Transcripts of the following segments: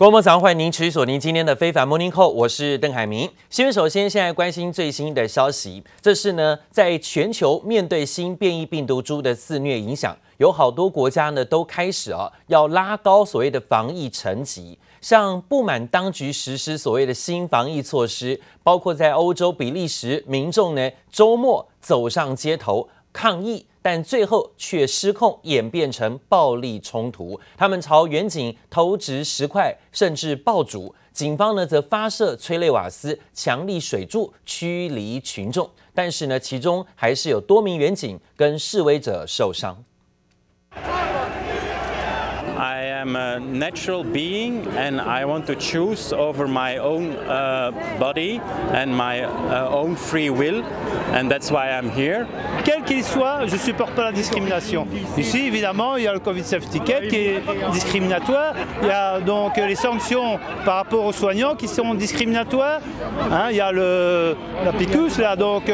各位早上，欢迎您持续锁定今天的非凡 Morning Call，我是邓海明。新闻首先现在关心最新的消息，这是呢，在全球面对新变异病毒株的肆虐影响，有好多国家呢都开始啊要拉高所谓的防疫层级，像不满当局实施所谓的新防疫措施，包括在欧洲比利时民众呢周末走上街头抗议。但最后却失控，演变成暴力冲突。他们朝远景投掷石块，甚至爆竹。警方呢，则发射催泪瓦斯、强力水柱驱离群众。但是呢，其中还是有多名远景跟示威者受伤。Am a natural being, and I want to choose over my own body and my own free will, and that's why I'm here. Quel qu'il soit, je supporte pas la discrimination. Ici, évidemment, il y a le Covid Safety Ticket qui est discriminatoire. Il y a donc les sanctions par rapport aux soignants qui sont discriminatoires. Hein, il y a le, la PICUS là, donc.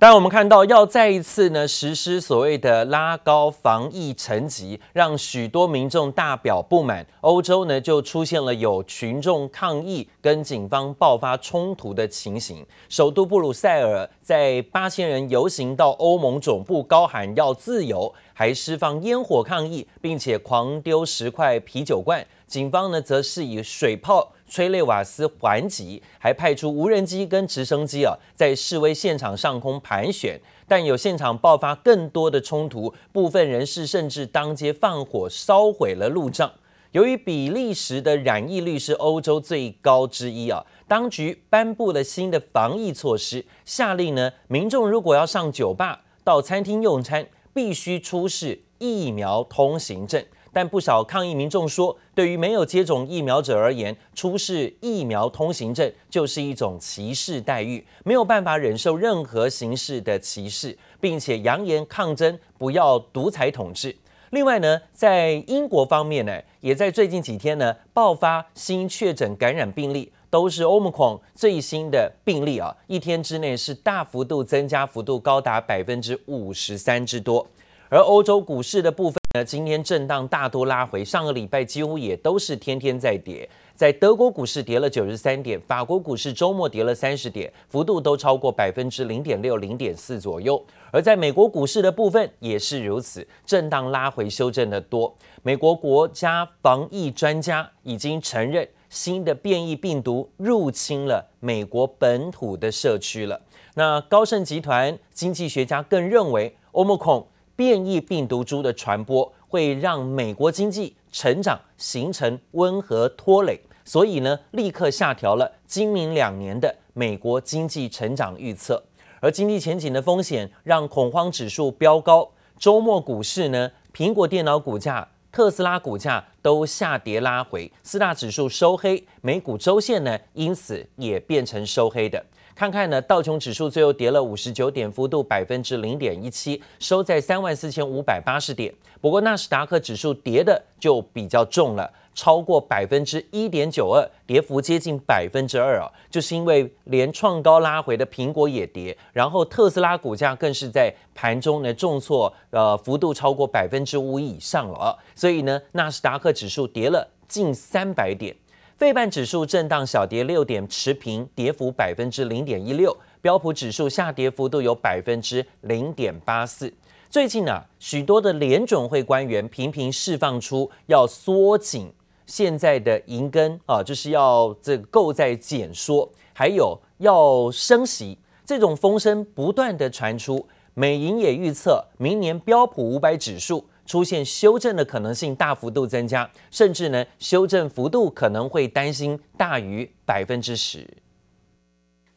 当我们看到要再一次呢实施所谓的拉高防疫层级，让许多民众大表不满。欧洲呢就出现了有群众抗议跟警方爆发冲突的情形。首都布鲁塞尔在八千人游行到欧盟总部，高喊要自由，还释放烟火抗议，并且狂丢石块、啤酒罐。警方呢则是以水炮。催泪瓦斯还击，还派出无人机跟直升机啊，在示威现场上空盘旋，但有现场爆发更多的冲突，部分人士甚至当街放火烧毁了路障。由于比利时的染疫率是欧洲最高之一啊，当局颁布了新的防疫措施，下令呢，民众如果要上酒吧、到餐厅用餐，必须出示疫苗通行证。但不少抗议民众说，对于没有接种疫苗者而言，出示疫苗通行证就是一种歧视待遇，没有办法忍受任何形式的歧视，并且扬言抗争，不要独裁统治。另外呢，在英国方面呢，也在最近几天呢爆发新确诊感染病例，都是 Omicron 最新的病例啊，一天之内是大幅度增加，幅度高达百分之五十三之多。而欧洲股市的部分呢，今天震荡大多拉回，上个礼拜几乎也都是天天在跌。在德国股市跌了九十三点，法国股市周末跌了三十点，幅度都超过百分之零点六、零点四左右。而在美国股市的部分也是如此，震荡拉回，修正的多。美国国家防疫专家已经承认，新的变异病毒入侵了美国本土的社区了。那高盛集团经济学家更认为，Omicron 变异病毒株的传播会让美国经济成长形成温和拖累，所以呢，立刻下调了今明两年的美国经济成长预测。而经济前景的风险让恐慌指数飙高，周末股市呢，苹果电脑股价、特斯拉股价都下跌拉回，四大指数收黑，美股周线呢，因此也变成收黑的。看看呢，道琼指数最后跌了五十九点，幅度百分之零点一七，收在三万四千五百八十点。不过纳斯达克指数跌的就比较重了，超过百分之一点九二，跌幅接近百分之二啊，就是因为连创高拉回的苹果也跌，然后特斯拉股价更是在盘中呢重挫，呃，幅度超过百分之五以上了啊，所以呢，纳斯达克指数跌了近三百点。费半指数震荡小跌六点，持平，跌幅百分之零点一六。标普指数下跌幅度有百分之零点八四。最近啊，许多的联准会官员频频释放出要缩紧现在的银根啊，就是要这个购债减缩，还有要升息，这种风声不断的传出。美银也预测明年标普五百指数。出现修正的可能性大幅度增加，甚至呢，修正幅度可能会担心大于百分之十。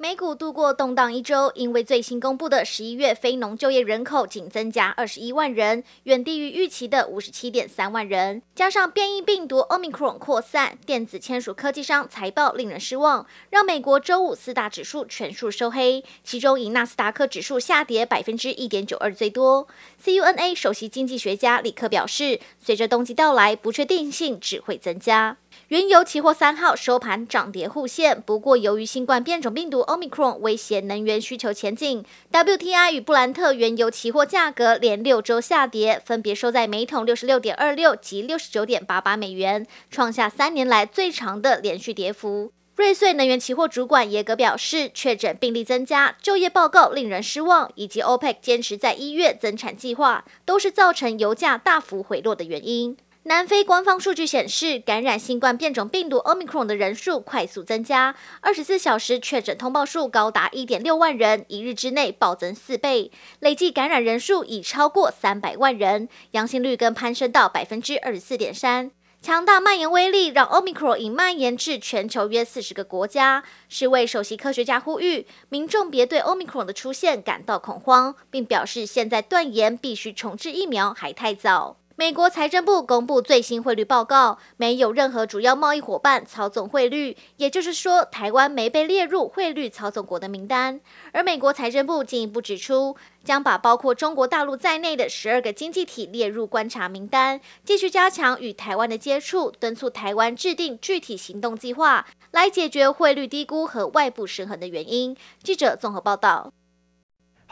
美股度过动荡一周，因为最新公布的十一月非农就业人口仅增加二十一万人，远低于预期的五十七点三万人。加上变异病毒 Omicron 扩散，电子签署科技商财报令人失望，让美国周五四大指数全数收黑，其中以纳斯达克指数下跌百分之一点九二最多。CUNA 首席经济学家李克表示，随着冬季到来，不确定性只会增加。原油期货三号收盘涨跌互现，不过由于新冠变种病毒 Omicron 威胁能源需求前景，WTI 与布兰特原油期货价格连六周下跌，分别收在每桶六十六点二六及六十九点八八美元，创下三年来最长的连续跌幅。瑞穗能源期货主管耶格表示，确诊病例增加、就业报告令人失望，以及 OPEC 坚持在一月增产计划，都是造成油价大幅回落的原因。南非官方数据显示，感染新冠变种病毒 Omicron 的人数快速增加，二十四小时确诊通报数高达一点六万人，一日之内暴增四倍，累计感染人数已超过三百万人，阳性率更攀升到百分之二十四点三。强大蔓延威力让 Omicron 已蔓延至全球约四十个国家。世卫首席科学家呼吁民众别对 Omicron 的出现感到恐慌，并表示现在断言必须重置疫苗还太早。美国财政部公布最新汇率报告，没有任何主要贸易伙伴操纵汇率，也就是说，台湾没被列入汇率操纵国的名单。而美国财政部进一步指出，将把包括中国大陆在内的十二个经济体列入观察名单，继续加强与台湾的接触，敦促台湾制定具体行动计划，来解决汇率低估和外部失衡的原因。记者综合报道。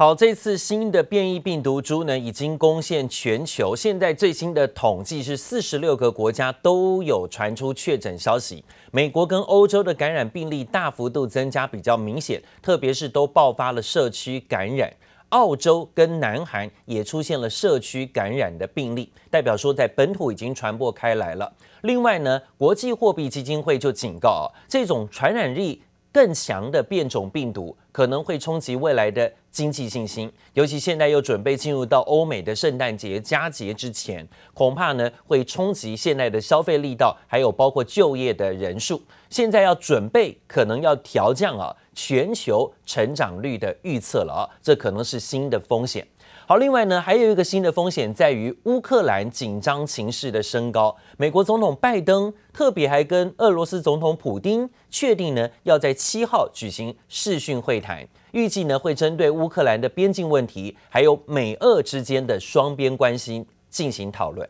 好，这次新的变异病毒株呢，已经攻陷全球。现在最新的统计是，四十六个国家都有传出确诊消息。美国跟欧洲的感染病例大幅度增加，比较明显，特别是都爆发了社区感染。澳洲跟南韩也出现了社区感染的病例，代表说在本土已经传播开来了。另外呢，国际货币基金会就警告，这种传染力更强的变种病毒可能会冲击未来的经济信心，尤其现在又准备进入到欧美的圣诞节佳节之前，恐怕呢会冲击现在的消费力道，还有包括就业的人数。现在要准备可能要调降啊全球成长率的预测了啊，这可能是新的风险。好，另外呢，还有一个新的风险在于乌克兰紧张情势的升高。美国总统拜登特别还跟俄罗斯总统普丁确定呢，要在七号举行视讯会谈，预计呢会针对乌克兰的边境问题，还有美俄之间的双边关系进行讨论。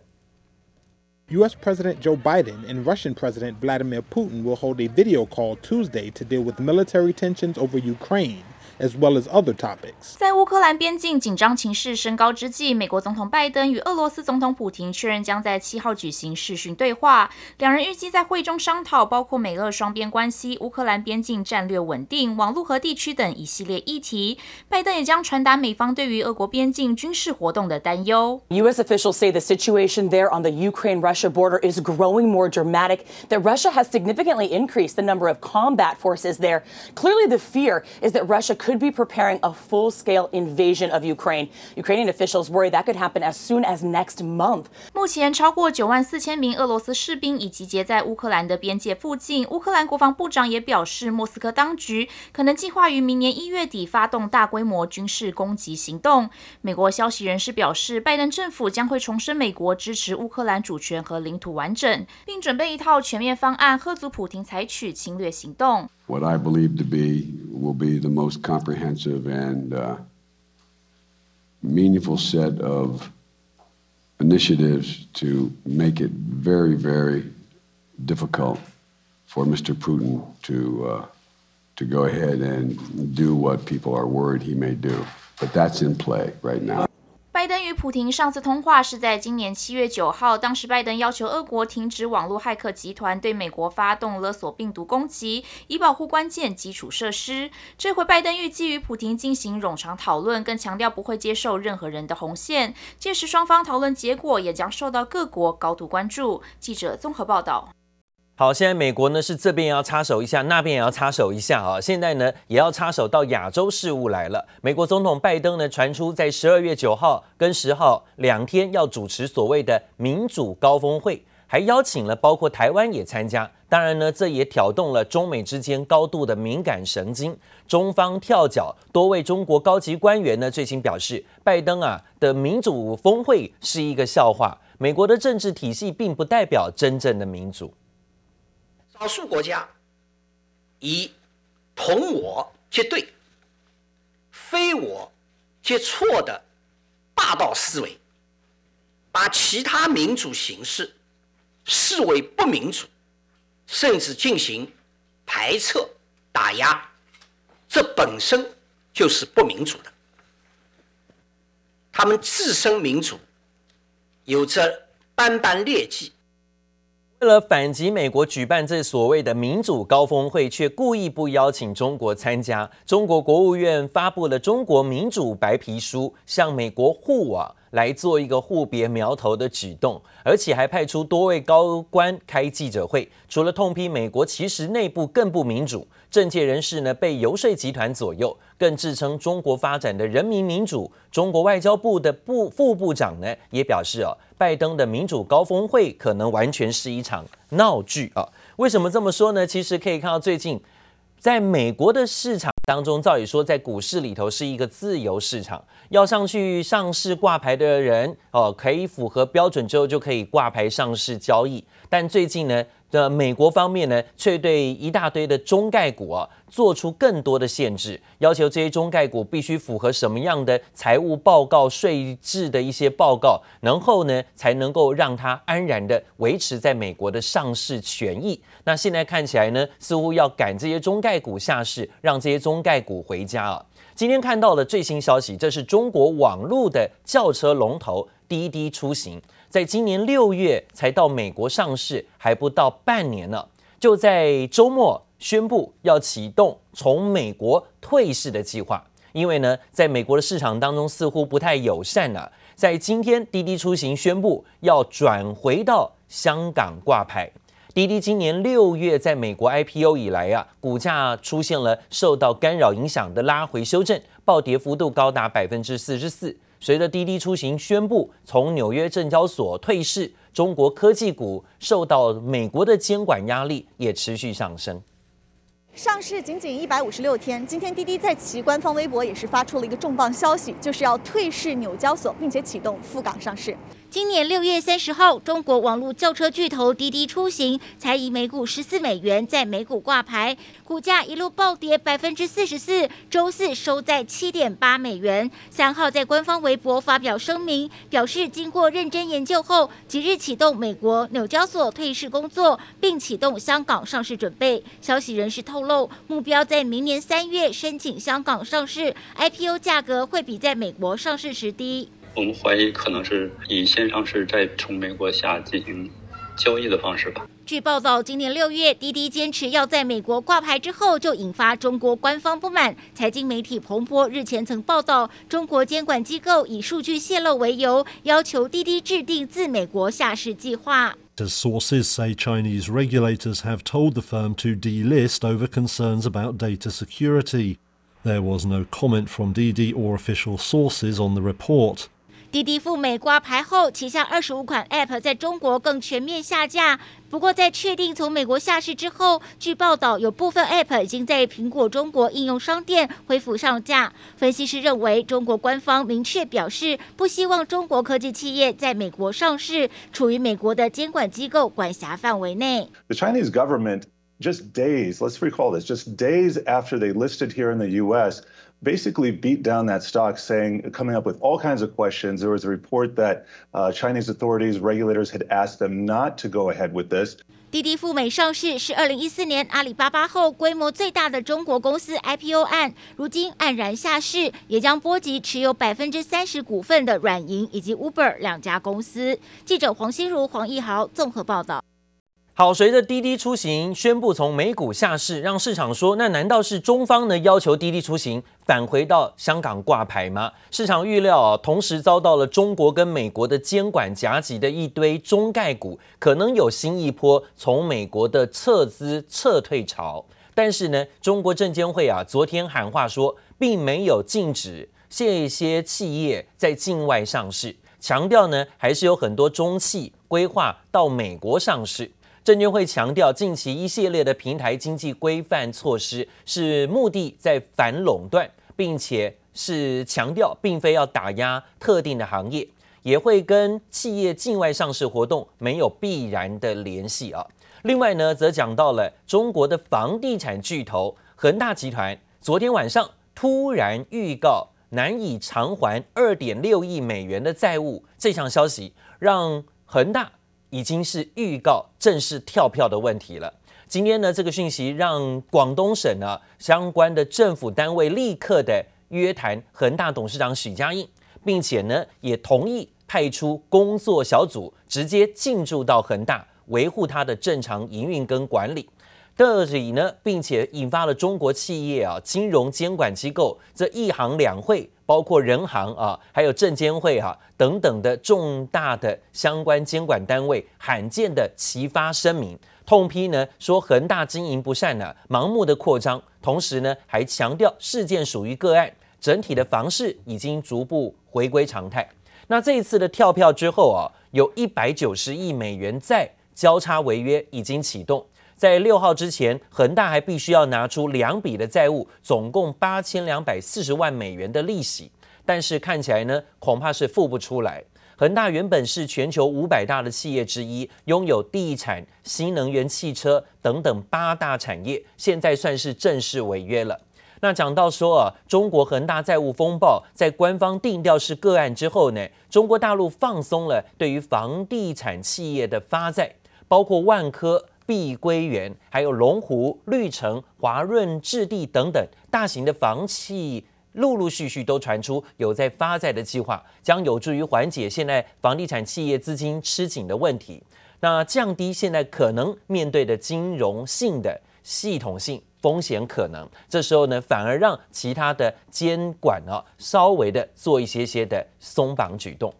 U.S. President Joe Biden and Russian President Vladimir Putin will hold a video call Tuesday to deal with military tensions over Ukraine. As well as other topics. 在乌克兰边境紧张情势升高之际，美国总统拜登与俄罗斯总统普廷确认将在七号举行视讯对话。两人预计在会中商讨包括美俄双边关系、乌克兰边境战略稳定、网络和地区等一系列议题。拜登也将传达美方对于俄国边境军事活动的担忧。U.S. officials say the situation there on the Ukraine-Russia border is growing more dramatic. That Russia has significantly increased the number of combat forces there. Clearly, the fear is that Russia could could be preparing a full-scale invasion of Ukraine. Ukrainian officials worry that could happen as soon as next month. 目前超过九万四千名俄罗斯士兵已集结在乌克兰的边界附近。乌克兰国防部长也表示，莫斯科当局可能计划于明年一月底发动大规模军事攻击行动。美国消息人士表示，拜登政府将会重申美国支持乌克兰主权和领土完整，并准备一套全面方案，吓阻普廷采取侵略行动。What I believe to be will be the most comprehensive and uh, meaningful set of initiatives to make it very, very difficult for Mr. Putin to uh, to go ahead and do what people are worried he may do. But that's in play right now. 普廷上次通话是在今年七月九号，当时拜登要求俄国停止网络骇客集团对美国发动勒索病毒攻击，以保护关键基础设施。这回拜登预计与普廷进行冗长讨论，更强调不会接受任何人的红线。届时双方讨论结果也将受到各国高度关注。记者综合报道。好，现在美国呢是这边也要插手一下，那边也要插手一下啊。现在呢也要插手到亚洲事务来了。美国总统拜登呢传出在十二月九号跟十号两天要主持所谓的民主高峰会，还邀请了包括台湾也参加。当然呢，这也挑动了中美之间高度的敏感神经。中方跳脚，多位中国高级官员呢最新表示，拜登啊的民主峰会是一个笑话。美国的政治体系并不代表真正的民主。少数国家以同我皆对、非我皆错的霸道思维，把其他民主形式视为不民主，甚至进行排斥、打压，这本身就是不民主的。他们自身民主，有着斑斑劣迹。为了反击美国举办这所谓的民主高峰会，却故意不邀请中国参加，中国国务院发布了中国民主白皮书，向美国护网。来做一个互别苗头的举动，而且还派出多位高官开记者会。除了痛批美国其实内部更不民主，政界人士呢被游说集团左右，更自称中国发展的人民民主。中国外交部的部副部长呢也表示哦，拜登的民主高峰会可能完全是一场闹剧啊。为什么这么说呢？其实可以看到最近在美国的市场。当中，照理说，在股市里头是一个自由市场，要上去上市挂牌的人哦，可以符合标准之后就可以挂牌上市交易。但最近呢，的美国方面呢，却对一大堆的中概股啊，做出更多的限制，要求这些中概股必须符合什么样的财务报告、税制的一些报告，然后呢，才能够让它安然的维持在美国的上市权益。那现在看起来呢，似乎要赶这些中概股下市，让这些中概股回家啊。今天看到的最新消息，这是中国网络的轿车龙头滴滴出行。在今年六月才到美国上市，还不到半年呢，就在周末宣布要启动从美国退市的计划。因为呢，在美国的市场当中似乎不太友善了。在今天，滴滴出行宣布要转回到香港挂牌。滴滴今年六月在美国 IPO 以来啊，股价出现了受到干扰影响的拉回修正，暴跌幅度高达百分之四十四。随着滴滴出行宣布从纽约证交所退市，中国科技股受到美国的监管压力也持续上升。上市仅仅一百五十六天，今天滴滴在其官方微博也是发出了一个重磅消息，就是要退市纽交所，并且启动赴港上市。今年六月三十号，中国网络轿车巨头滴滴出行才以每股十四美元在美股挂牌，股价一路暴跌百分之四十四，周四收在七点八美元。三号在官方微博发表声明，表示经过认真研究后，即日启动美国纽交所退市工作，并启动香港上市准备。消息人士透露，目标在明年三月申请香港上市，IPO 价格会比在美国上市时低。我们怀疑可能是以先上市再从美国下进行交易的方式吧。据报道，今年六月，滴滴坚持要在美国挂牌之后，就引发中国官方不满。财经媒体彭博日前曾报道，中国监管机构以数据泄露为由，要求滴滴制定自美国下市计划。As sources say Chinese regulators have told the firm to delist over concerns about data security. There was no comment from Didi or official sources on the report. 滴滴赴美挂牌后，旗下二十五款 App 在中国更全面下架。不过，在确定从美国下市之后，据报道有部分 App 已经在苹果中国应用商店恢复上架。分析师认为，中国官方明确表示不希望中国科技企业在美国上市，处于美国的监管机构管辖范围内。The Chinese government just days, let's recall this, just days after they listed here in the U.S., basically beat down that stock, saying, coming up with all kinds of questions. There was a report that Chinese authorities, regulators had asked them not to go ahead with this. 滴滴赴美上市是二零一四年阿里巴巴后规模最大的中国公司 IPO 案，如今黯然下市，也将波及持有百分之三十股份的软银以及 Uber 两家公司。记者黄心如、黄奕豪综合报道。好，随着滴滴出行宣布从美股下市，让市场说，那难道是中方呢要求滴滴出行返回到香港挂牌吗？市场预料啊，同时遭到了中国跟美国的监管夹击的一堆中概股，可能有新一波从美国的撤资撤退潮。但是呢，中国证监会啊昨天喊话说，并没有禁止这些企业在境外上市，强调呢还是有很多中企规划到美国上市。证监会强调，近期一系列的平台经济规范措施是目的在反垄断，并且是强调并非要打压特定的行业，也会跟企业境外上市活动没有必然的联系啊。另外呢，则讲到了中国的房地产巨头恒大集团昨天晚上突然预告难以偿还二点六亿美元的债务，这项消息让恒大。已经是预告正式跳票的问题了。今天呢，这个讯息让广东省呢相关的政府单位立刻的约谈恒大董事长许家印，并且呢也同意派出工作小组直接进驻到恒大，维护它的正常营运跟管理。这里呢，并且引发了中国企业啊、金融监管机构这一行两会，包括人行啊，还有证监会、啊、等等的重大的相关监管单位罕见的齐发声明，痛批呢说恒大经营不善呢、啊，盲目的扩张，同时呢还强调事件属于个案，整体的房市已经逐步回归常态。那这一次的跳票之后啊，有一百九十亿美元在交叉违约已经启动。在六号之前，恒大还必须要拿出两笔的债务，总共八千两百四十万美元的利息。但是看起来呢，恐怕是付不出来。恒大原本是全球五百大的企业之一，拥有地产、新能源汽车等等八大产业，现在算是正式违约了。那讲到说啊，中国恒大债务风暴在官方定调是个案之后呢，中国大陆放松了对于房地产企业的发债，包括万科。碧桂园、还有龙湖、绿城、华润置地等等大型的房企，陆陆续续都传出有在发债的计划，将有助于缓解现在房地产企业资金吃紧的问题，那降低现在可能面对的金融性的系统性风险可能。这时候呢，反而让其他的监管啊稍微的做一些些的松绑举动。